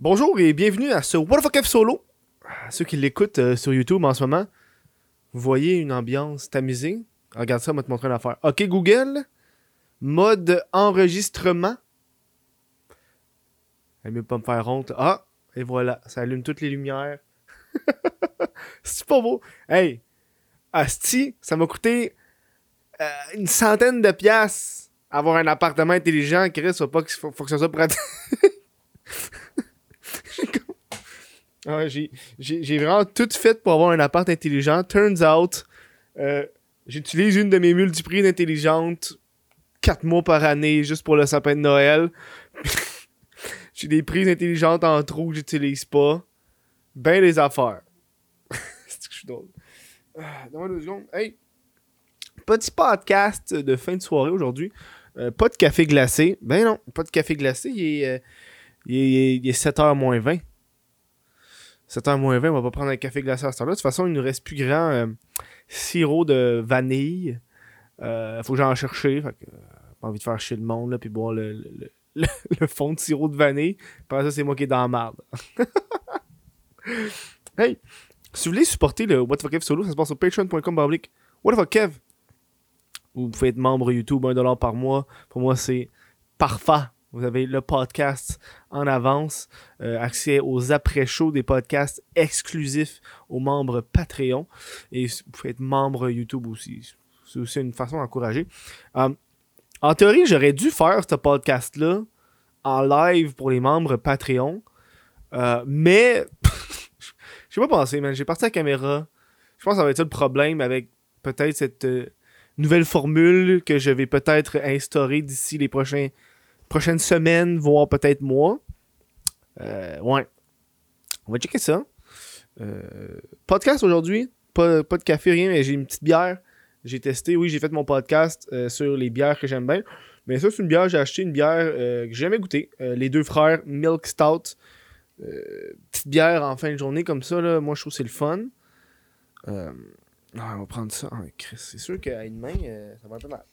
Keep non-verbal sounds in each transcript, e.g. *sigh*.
Bonjour et bienvenue à ce What the fuck solo. Ceux qui l'écoutent euh, sur YouTube en ce moment, vous voyez une ambiance tamisée. Regarde ça, on va te montrer une affaire. Ok Google, mode enregistrement. Elle mieux pas me faire honte. Ah, et voilà, ça allume toutes les lumières. *laughs* C'est pas beau. Hey, Asti, ça m'a coûté euh, une centaine de piastres avoir un appartement intelligent. Chris, faut pas que, ça soit. *laughs* J'ai, vraiment tout fait pour avoir un appart intelligent. Turns out, euh, j'utilise une de mes multiprises intelligentes 4 mois par année juste pour le sapin de Noël. *laughs* j'ai des prises intelligentes en trou que j'utilise pas. Ben les affaires. *laughs* C'est que je suis drôle. Ah, Donne-moi deux secondes. Hey! Petit podcast de fin de soirée aujourd'hui. Euh, pas de café glacé. Ben non, pas de café glacé. Il est, euh, il est, il est 7h moins 20. 7h moins 20, on va pas prendre un café glacé à ce temps-là. De toute façon, il nous reste plus grand euh, sirop de vanille. Euh, faut que j'en chercher. Fait que, euh, pas envie de faire chier le monde, là, puis boire le, *laughs* fond de sirop de vanille. Après ça, c'est moi qui est dans la marde. *laughs* hey! Si vous voulez supporter le What the Kev solo, ça se passe sur patreon.com What the Kev? Vous pouvez être membre YouTube 1$ par mois. Pour moi, c'est parfait. Vous avez le podcast en avance, euh, accès aux après-shows des podcasts exclusifs aux membres Patreon. Et vous pouvez être membre YouTube aussi. C'est aussi une façon d'encourager. Euh, en théorie, j'aurais dû faire ce podcast-là en live pour les membres Patreon. Euh, mais *laughs* je sais pas penser, man. J'ai parti la caméra. Je pense que ça va être ça le problème avec peut-être cette euh, nouvelle formule que je vais peut-être instaurer d'ici les prochains, prochaines semaines, voire peut-être mois. Euh, ouais. On va checker ça. Euh, podcast aujourd'hui. Pas, pas de café, rien, mais j'ai une petite bière. J'ai testé, oui, j'ai fait mon podcast euh, sur les bières que j'aime bien. Mais ça, c'est une bière, j'ai acheté une bière que j'ai jamais goûtée. Les deux frères Milk Stout. Petite bière en fin de journée comme ça, là, moi je trouve que c'est le fun. Ah, on va prendre ça. Ah, c'est sûr qu'à une main, ça va un mal.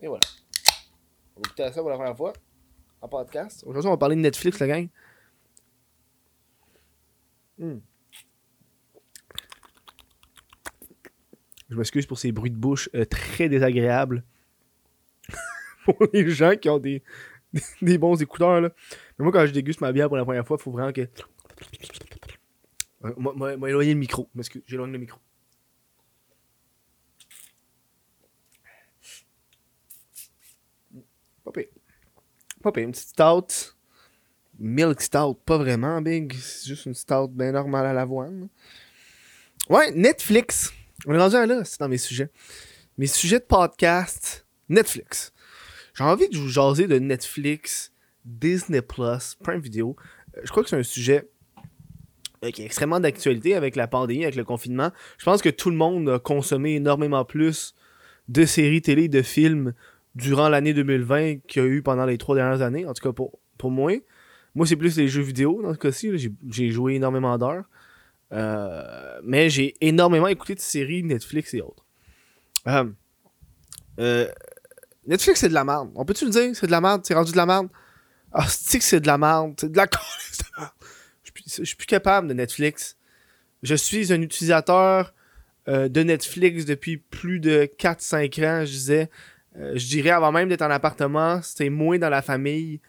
Et voilà. Goûter à ça pour la première fois en podcast. Aujourd'hui, on va parler de Netflix, la gang. Hmm. Je m'excuse pour ces bruits de bouche euh, très désagréables. *laughs* pour les gens qui ont des, *laughs* des bons écouteurs, là. Mais moi, quand je déguste ma bière pour la première fois, il faut vraiment que. Euh, Moi, moi, moi, éloigner le micro. J'éloigne le micro. Pas pire. Pas pire. Une petite stout. Milk stout, pas vraiment big. C'est juste une stout bien normale à l'avoine. Ouais, Netflix. On est rendu à là, c'est dans mes sujets. Mes sujets de podcast, Netflix. J'ai envie de vous jaser de Netflix, Disney Prime Video. Euh, Je crois que c'est un sujet euh, qui est extrêmement d'actualité avec la pandémie, avec le confinement. Je pense que tout le monde a consommé énormément plus de séries télé, de films durant l'année 2020 qu'il y a eu pendant les trois dernières années. En tout cas, pour, pour moi. Moi, c'est plus les jeux vidéo dans ce cas-ci. J'ai- joué énormément d'heures. Euh, mais j'ai énormément écouté de séries Netflix et autres. Euh, euh, Netflix, c'est de la merde. On peut-tu le dire? C'est de la merde? C'est rendu de la merde? Ah, c'est que c'est de la merde. C'est de la. *laughs* Je suis plus- capable de Netflix. Je suis un utilisateur de Netflix depuis plus de 4-5 ans, je disais. Euh, je dirais avant même d'être en appartement, c'était moi dans la famille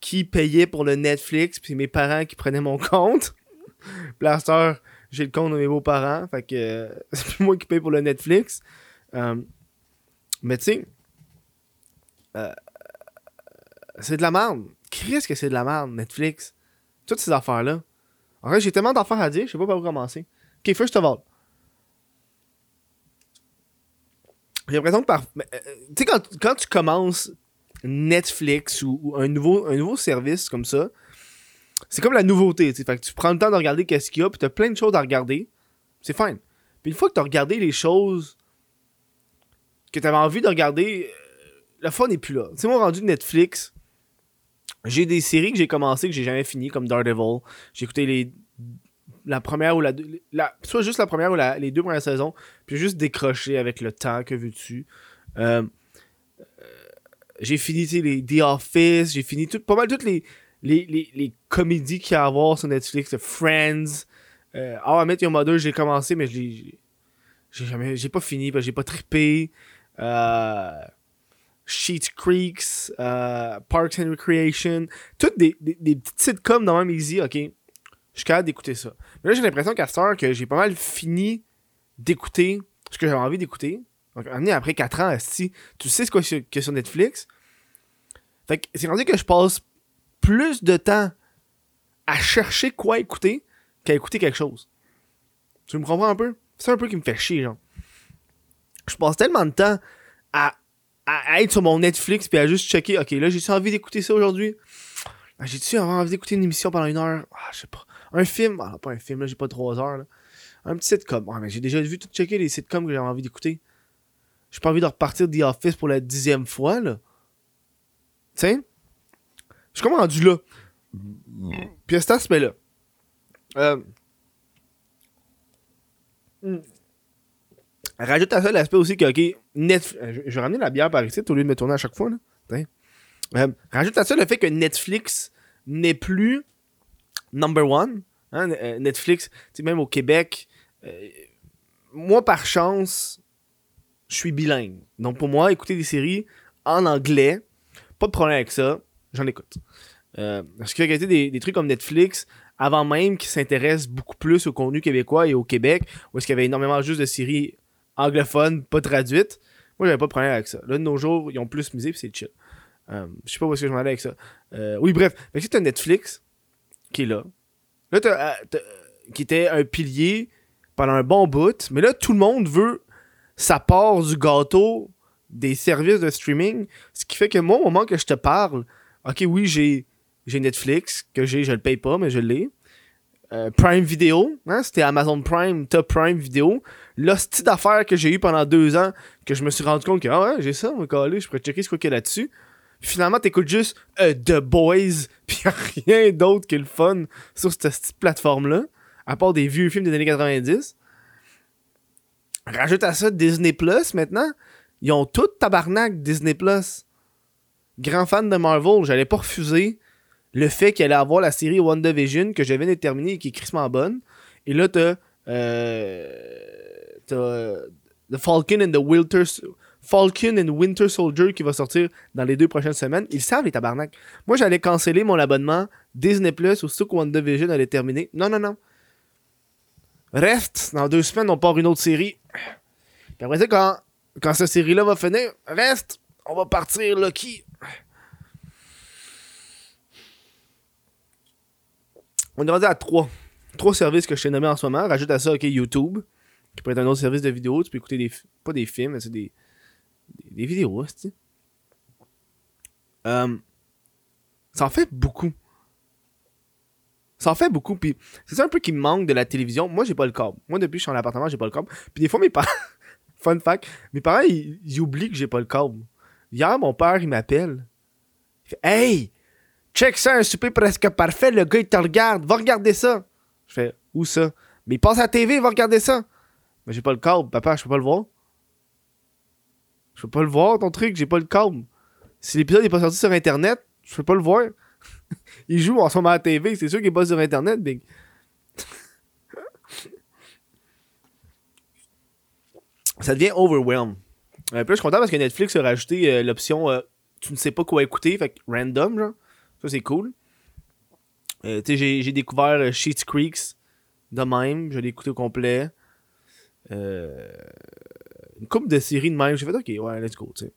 qui payait pour le Netflix, puis mes parents qui prenaient mon *laughs* compte. Heure, j'ai le compte de mes beaux-parents, fait que euh, *laughs* c'est moi qui paye pour le Netflix. Euh, mais tu sais, euh, c'est de la merde. Qu'est-ce que c'est de la merde, Netflix? Toutes ces affaires-là. En fait, j'ai tellement d'affaires à dire, je sais pas par où commencer. Ok, first of all. J'ai l'impression que par. euh, Tu sais, quand, quand tu commences Netflix ou, un, nouveau, un nouveau service comme ça, c'est comme la nouveauté. Fait que tu prends le temps de regarder qu'est-ce qu'il y a, puis t'as plein de choses à regarder. C'est fine. Puis une fois que t'as regardé les choses que t'avais envie de regarder, euh, le fun n'est plus là. Tu sais, moi, rendu Netflix, j'ai des séries que j'ai commencé que j'ai jamais fini, comme Daredevil. J'ai écouté les la première ou la, la soit juste la première ou la- les deux premières saisons, puis juste décroché avec le temps que veux-tu. Euh, euh, j'ai fini les The Office, j'ai fini tout, pas mal toutes les, les, les, les comédies qu'il y a à voir sur Netflix, Friends, euh, How Met Your Mother, j'ai commencé, mais. J'ai jamais. J'ai pas fini, j'ai pas trippé. Euh, Sheet Creeks, euh, Parks and Recreation, toutes des, des, des petites sitcoms dans même easy, ok. Je suis capable d'écouter ça. Mais là, j'ai l'impression qu'à cette heure, que j'ai pas mal fini d'écouter ce que j'avais envie d'écouter. Donc, après 4 ans, si tu sais ce qu'il y a sur Netflix. Fait que c'est rendu que je passe plus de temps à chercher quoi écouter qu'à écouter quelque chose. Tu me comprends un peu? C'est un peu qui me fait chier, genre. Je passe tellement de temps à, à être sur mon Netflix puis à juste checker, ok, là, j'ai-tu envie d'écouter ça aujourd'hui? J'ai-tu envie d'écouter une émission pendant une heure? Ah, je sais pas. Un film? Ah, pas un film, là, j'ai pas trois heures, là. Un petit sitcom. Ah, mais j'ai déjà vu tout checker les sitcoms que j'avais envie d'écouter. J'ai pas envie de repartir The Office pour la dixième fois, là. Sais? Je suis comme rendu là. Puis cet aspect-là. Euh, hmm. Rajoute à ça l'aspect aussi que, ok, Netflix. Euh, je, vais ramener la bière par ici au lieu de me tourner à chaque fois, là. Euh, rajoute à ça le fait que Netflix n'est plus number one. Hein, Netflix, même au Québec, moi par chance, je suis bilingue. Donc pour moi, écouter des séries en anglais, pas de problème avec ça, j'en écoute. Euh, parce y a des, des trucs comme Netflix, avant même qu'ils s'intéressent beaucoup plus au contenu québécois et au Québec, où est-ce qu'il y avait énormément juste de séries anglophones, pas traduites, moi j'avais pas de problème avec ça. Là, de nos jours, ils ont plus misé puis c'est chill. Euh, je sais pas où est-ce que je m'en allais avec ça. Euh, oui, bref. Fait que Netflix qui est là. Là, t'as, qui était un pilier pendant un bon bout, mais là, tout le monde veut sa part du gâteau des services de streaming. Ce qui fait que moi, au moment que je te parle, ok, oui, j'ai, j'ai Netflix, que j'ai, je le paye pas, mais je l'ai. Euh, Prime Video, hein, c'était Amazon Prime, Top Prime Video. L'hostie d'affaires que j'ai eu pendant deux ans, que je me suis rendu compte que, ah ouais, j'ai ça, on va je pourrais checker ce qu'il y a là-dessus. Finalement, t'écoutes juste euh, The Boys, *laughs* pis rien d'autre que le fun sur cette plateforme-là, à part des vieux films des années 90. Rajoute à ça Disney Plus maintenant. Ils ont tout tabarnak Disney Plus. Grand fan de Marvel, j'allais pas refuser le fait qu'il allait avoir la série WandaVision que je viens de terminer et qui est crissement bonne. Et là, t'as. Euh, t'as. The Falcon and the Winter. Falcon and Winter Soldier qui va sortir dans les deux prochaines semaines. Ils savent les tabarnak. Moi, j'allais canceller mon abonnement Disney Plus au que WandaVision allait terminer. Non, non, non. Reste, dans deux semaines, on part une autre série. Puis après quand, quand cette série-là va finir, reste, on va partir Lucky. On est rendu à trois. Trois services que je t'ai nommés en ce moment. Rajoute à ça, ok, YouTube, qui peut être un autre service de vidéo. Tu peux écouter des. Pas des films, mais c'est des. Des, vidéos, c'est. Euh, ça en fait beaucoup. Ça en fait beaucoup. Puis c'est ça un peu qui me manque de la télévision. Moi, j'ai pas le câble. Moi, depuis que je suis en appartement, j'ai pas le câble. Puis des fois, mes parents. *laughs* Fun fact. Mes parents, ils, oublient que j'ai pas le câble. Hier, mon père, il m'appelle. Il fait Hey! Check ça, un souper presque parfait. Le gars, il te regarde. Va regarder ça. Je fais Où ça? Mais il passe à la TV, va regarder ça. Mais j'ai pas le câble. Papa, je peux pas le voir. Je peux pas le voir, ton truc. J'ai pas le câble. Si l'épisode est pas sorti sur Internet, je peux pas le voir. *laughs* il joue en ce moment à la TV, c'est sûr qu'il est pas sur Internet, Big. *laughs* ça devient overwhelm. Euh, puis je suis content parce que Netflix a rajouté euh, l'option euh, tu ne sais pas quoi écouter, fait random, genre. Ça, c'est cool. tu sais, j'ai découvert Sheets Creeks de même, je l'ai écouté au complet. Une couple de séries de même, j'ai fait ok, ouais, let's go, tu sais.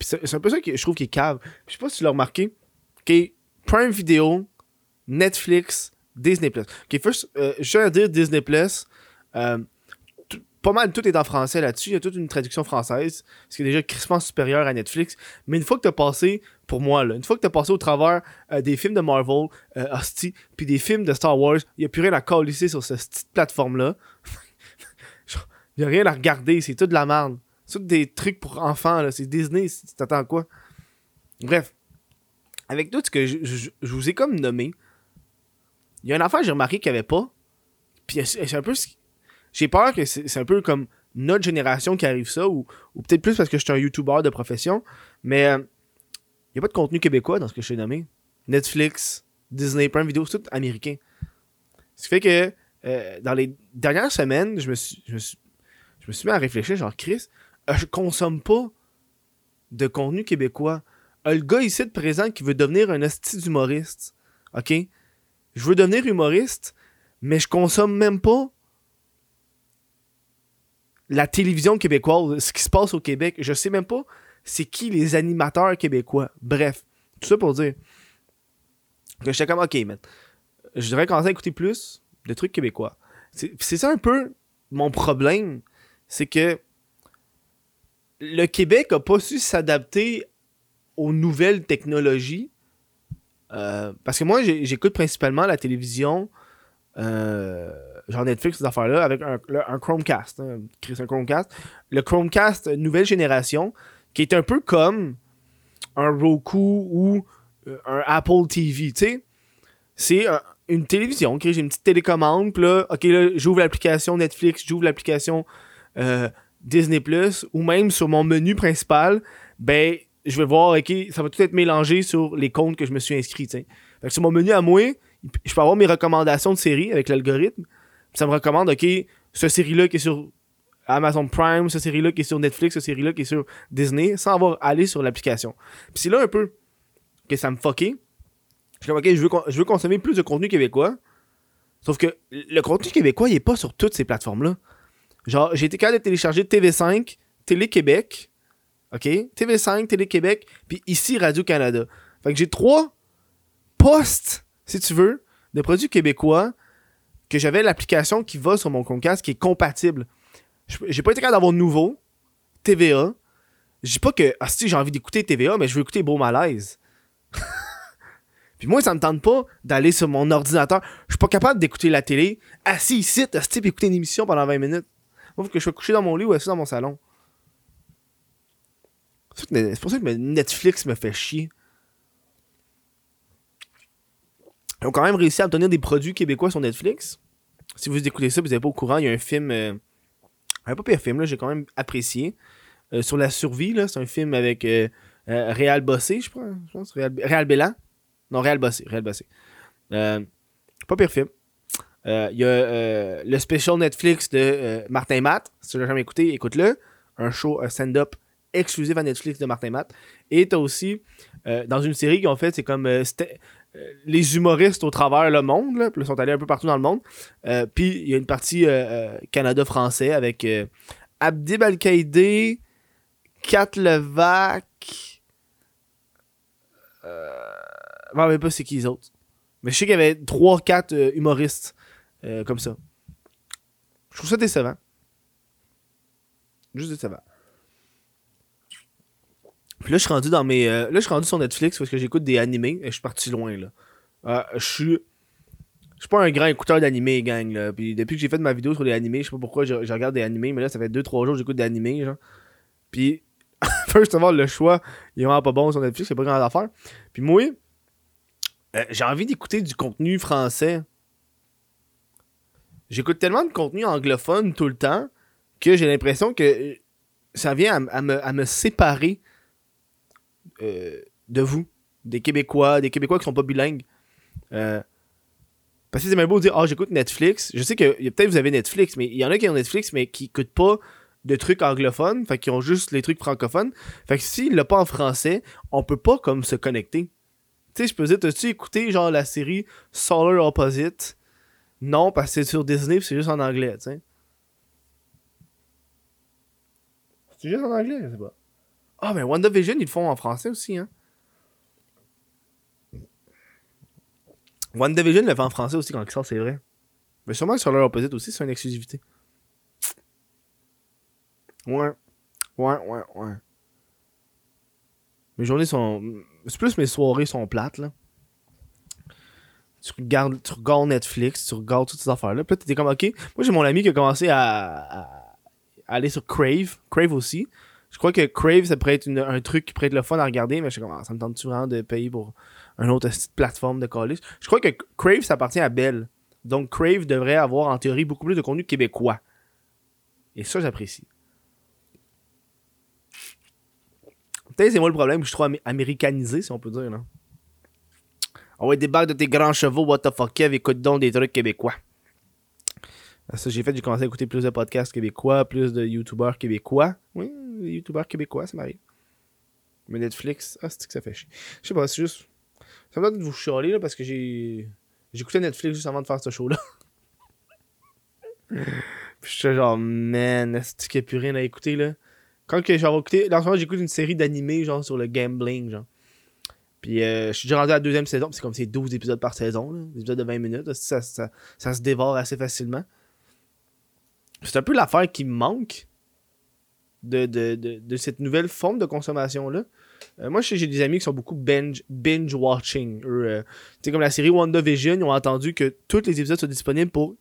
C'est un peu ça que je trouve qui est cave. Je sais pas si tu l'as remarqué. Ok, Prime Video, Netflix, Disney Plus. Ok, first, euh, je tiens à dire Disney Plus. Euh, pas mal tout est en français là-dessus. Il y a toute une traduction française, ce qui est déjà crispement supérieur à Netflix. Mais une fois que tu as passé, pour moi, là, une fois que tu as passé au travers euh, des films de Marvel, Hostie, puis des films de Star Wars, il n'y a plus rien à coller sur cette petite plateforme-là. Il a rien à regarder, c'est tout de la merde. C'est tout des trucs pour enfants, là. C'est Disney, tu t'attends quoi? Bref avec tout ce que je, vous ai comme nommé, il y a une affaire que j'ai remarqué qu'il n'y avait pas. Puis c'est un peu. J'ai peur que c'est un peu comme notre génération qui arrive ça, ou, peut-être plus parce que je suis un YouTuber de profession. Mais euh, il n'y a pas de contenu québécois dans ce que je t'ai nommé. Netflix, Disney, Prime Video, c'est tout américain. Ce qui fait que euh, dans les dernières semaines, je je me suis, je me suis mis à réfléchir, genre, Chris, euh, je consomme pas de contenu québécois. Euh, le gars ici de présent qui veut devenir un hostie d'humoriste, ok? Je veux devenir humoriste, mais je consomme même pas la télévision québécoise, ce qui se passe au Québec. Je sais même pas c'est qui les animateurs québécois. Bref, tout ça pour dire que j'étais comme, ok, man, je devrais commencer à écouter plus de trucs québécois. C'est ça un peu mon problème, c'est que le Québec a pas su s'adapter aux nouvelles technologies. Euh, parce que moi, j'écoute principalement la télévision, euh, genre Netflix, ces affaires-là, avec un, Chromecast. Hein, un Chromecast. Le Chromecast nouvelle génération, qui est un peu comme un Roku ou euh, un Apple TV, tu sais. C'est une télévision, j'ai une petite télécommande, puis là, ok, là, j'ouvre l'application Netflix, j'ouvre l'application Disney Plus ou même sur mon menu principal, ben je vais voir, ok, ça va tout être mélangé sur les comptes que je me suis inscrit. Fait que sur mon menu à moi, je peux avoir mes recommandations de séries avec l'algorithme. Ça me recommande, ok, ce série-là qui est sur Amazon Prime, ce série-là qui est sur Netflix, ce série-là qui est sur Disney, sans avoir à aller sur l'application. Puis c'est là un peu que ça me fucké. Je suis comme, ok, je veux, je veux consommer plus de contenu québécois. Sauf que le contenu québécois, il est pas sur toutes ces plateformes-là. Genre, j'ai été capable de télécharger TV5, Télé-Québec, OK? TV5, Télé-Québec, puis ici Radio-Canada. Fait que j'ai trois postes, si tu veux, de produits québécois que j'avais l'application qui va sur mon Comcast qui est compatible. J'ai pas été capable d'avoir nouveau, TVA. Je dis pas que, ah si, j'ai envie d'écouter TVA, mais je veux écouter Beau Malaise. *laughs* Puis moi, ça me tente pas d'aller sur mon ordinateur. Je suis pas capable d'écouter la télé assis ici, à écouter une émission pendant 20 minutes. Moi, faut que je sois couché dans mon lit ou assis dans mon salon. C'est pour ça que Netflix me fait chier. Ils ont quand même réussi à obtenir des produits québécois sur Netflix. Si vous écoutez ça, vous n'êtes pas au courant, il y a un film. Euh, un pas pire film, là, j'ai quand même apprécié. Euh, sur la survie, là, c'est un film avec euh, Réal Bossé, je crois. Je pense. Réal, Réal Bélan. Non, Réal Bossé. Réal Bossé. pas pire film. Il y a le special Netflix de Martin Matt. Si tu l'as jamais écouté, écoute-le. Un show, un stand-up exclusif à Netflix de Martin Matt. Et t'as aussi, euh, dans une série qu'ils ont fait, c'est comme euh, euh, les humoristes au travers le monde, ils sont allés un peu partout dans le monde. puis il y a une partie Canada-français avec Abdi Balkaïdé, Kat Levac. je ne sais pas c'est qui les autres. Mais je sais qu'il y avait 3-4 humoristes comme ça. Je trouve ça décevant. Juste décevant. Puis là, je suis rendu dans mes. Euh, là, je suis rendu sur Netflix parce que j'écoute des animés et je suis parti loin, là. Euh, je suis. Je suis pas un grand écouteur d'animés, gang, là. Puis depuis que j'ai fait ma vidéo sur les animés, je sais pas pourquoi je, regarde des animés, mais là, ça fait 2-3 jours que j'écoute des animés, genre. Puis, *laughs* first of all, le choix, il est vraiment pas bon sur Netflix, c'est pas grand affaire. Puis moi, euh, j'ai envie d'écouter du contenu français. J'écoute tellement de contenu anglophone tout le temps que j'ai l'impression que ça vient à, me, à me séparer euh, de vous, des Québécois, des Québécois qui sont pas bilingues. Euh, parce que c'est même beau de dire, ah, j'écoute Netflix. Je sais que peut-être vous avez Netflix, mais il y en a qui ont Netflix, mais qui écoutent pas de trucs anglophones, fait qu'ils ont juste les trucs francophones. Fait que s'il l'a pas en français, on peut pas comme se connecter. Tu sais, je peux dire, t'as-tu écouté genre la série Solar Opposite? Non, parce que c'est sur Disney c'est juste en anglais, tu sais. C'est juste en anglais, je sais pas. Ah, mais WandaVision, ils le font en français aussi, hein. WandaVision le fait en français aussi quand il sort, c'est vrai. Mais sûrement sur leur opposite aussi, c'est une exclusivité. Ouais. Ouais, ouais, ouais. Mes journées sont. C'est plus mes soirées sont plates, là. Tu regardes, tu regardes Netflix, tu regardes toutes ces affaires-là. Puis là, t'es comme, ok. Moi, j'ai mon ami qui a commencé à, aller sur Crave. Crave aussi. Je crois que Crave, ça pourrait être un truc qui pourrait être le fun à regarder, mais je comment ah, ça me tente-tu de payer pour une autre plateforme de college. Je crois que Crave, ça appartient à Bell. Donc Crave devrait avoir en théorie beaucoup plus de contenu québécois. Et ça, j'apprécie. Peut-être c'est moi le problème, je suis trop américanisé, si on peut dire. Là. On va débarque de tes grands chevaux, what the fuck, Kev, écoute donc des trucs québécois. Ça, j'ai fait, j'ai commencé à écouter plus de podcasts québécois, plus de youtubeurs québécois. Oui, youtubeurs québécois, ça m'arrive. Mais Netflix, ah, c'est que ça fait chier? Je sais pas, c'est juste. Ça me donne de vous chialer, là, parce que j'ai. J'écoutais Netflix juste avant de faire ce show-là. *laughs* Puis j'étais genre, man, est-ce qu'il n'y a plus rien à écouter, là? Quand que j'ai écouté. Dans ce moment, j'écoute une série d'animés, genre, sur le gambling, genre. Puis euh, je suis déjà rendu à la deuxième saison, c'est comme c'est 12 épisodes par saison, là, des épisodes de 20 minutes, ça, se dévore assez facilement. C'est un peu l'affaire qui me manque de, de, de, cette nouvelle forme de consommation-là. Euh, moi, j'ai des amis qui sont beaucoup binge, binge. Euh, comme la série WandaVision, ils ont entendu que tous les épisodes sont disponibles pour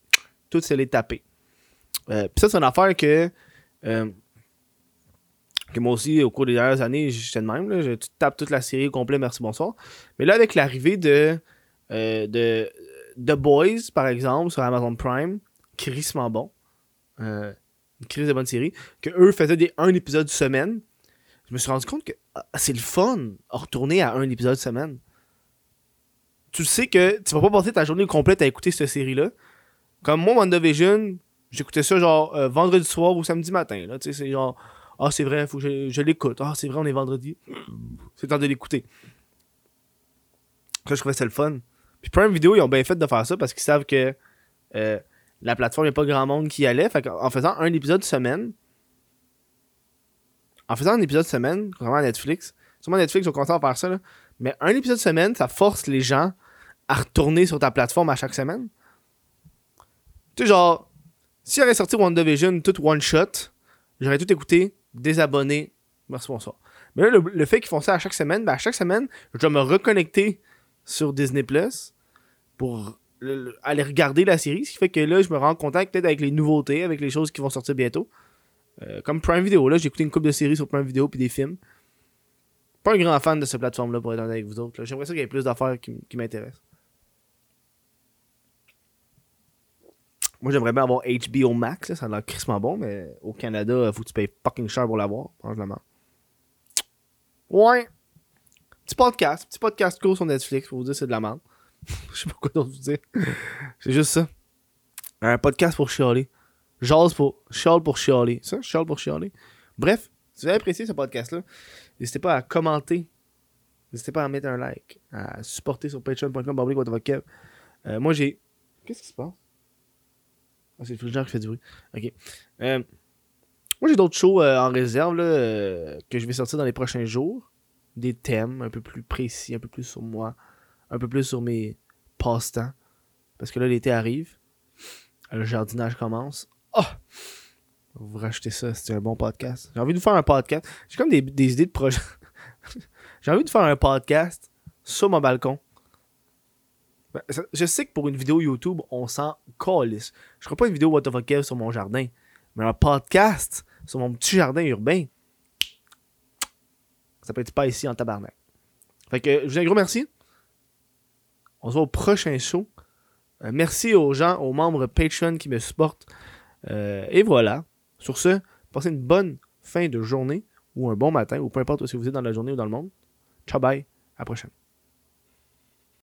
toutes se les taper. Puis ça, c'est une affaire que que moi aussi, au cours des dernières années, j'étais de même. Je tape toute la série au complet, merci, bonsoir. Mais là, avec l'arrivée de, euh, The Boys, par exemple, sur Amazon Prime, crissement bon. Euh, une crise de bonne série. Que eux faisaient des un épisode semaine. Je me suis rendu compte que ah, c'est le fun retourner à un épisode semaine. Tu sais que tu vas pas passer ta journée complète à écouter cette série-là. Comme moi, WandaVision, j'écoutais ça genre euh, vendredi soir ou samedi matin. C'est genre ah, c'est vrai, faut que je, l'écoute. Ah, c'est vrai, on est vendredi. C'est temps de l'écouter. Ça, je trouvais ça le fun. Puis Prime Video, ils ont bien fait de faire ça parce qu'ils savent que euh, la plateforme, il n'y a pas grand monde qui y allait. Fait en faisant un épisode semaine, en faisant un épisode semaine, contrairement à Netflix, sûrement Netflix, ils ont commencé à faire ça, mais un épisode semaine, ça force les gens à retourner sur ta plateforme à chaque semaine. Tu sais, genre, s'il avait sorti WandaVision tout one shot, j'aurais tout écouté désabonner. Merci, bonsoir. Mais là, le, fait qu'ils font ça à chaque semaine, ben à chaque semaine, je dois me reconnecter sur Disney Plus pour aller regarder la série. Ce qui fait que là, je me rends en contact peut-être avec les nouveautés, avec les choses qui vont sortir bientôt. Euh, comme Prime Video, là, j'ai écouté une couple de séries sur Prime Video puis des films. Pas un grand fan de cette plateforme-là pour être honnête avec vous autres. J'aimerais ça qu'il y ait plus d'affaires qui, qui m'intéressent. Moi, j'aimerais bien avoir HBO Max, ça a l'air crissement bon, mais au Canada, faut que tu payes fucking cher pour l'avoir, franchement. Ouais. Petit podcast, petit podcast court sur Netflix, pour vous dire c'est de la merde. *laughs* Je sais pas quoi d'autre vous dire. c'est juste ça. Un podcast pour chialer. Jase pour. Chiale pour chialer. Ça, chiale pour chialer. Bref, si vous avez apprécié ce podcast-là, n'hésitez pas à commenter. N'hésitez pas à mettre un like. À supporter sur patreon.com. Euh, moi, j'ai. Qu'est-ce qui se passe? Ah, c'est le genre qui fait du bruit. Ok. Euh, moi, j'ai d'autres shows euh, en réserve là, euh, que je vais sortir dans les prochains jours. Des thèmes un peu plus précis, un peu plus sur moi, un peu plus sur mes passe-temps. Parce que là, l'été arrive. Le jardinage commence. Oh! Vous rachetez ça, c'est un bon podcast. J'ai envie de faire un podcast. J'ai comme des, des idées de projet. *laughs* j'ai envie de faire un podcast sur mon balcon je sais que pour une vidéo YouTube, on s'en calisse. Je ferai pas une vidéo What sur mon jardin. Mais un podcast sur mon petit jardin urbain, ça peut être pas ici en tabarnak. Fait que je vous dis un gros merci. On se voit au prochain show. Euh, merci aux gens, aux membres Patreon qui me supportent. Euh, et voilà. Sur ce, passez une bonne fin de journée ou un bon matin ou peu importe si vous êtes dans la journée ou dans le monde. Ciao bye. À la prochaine.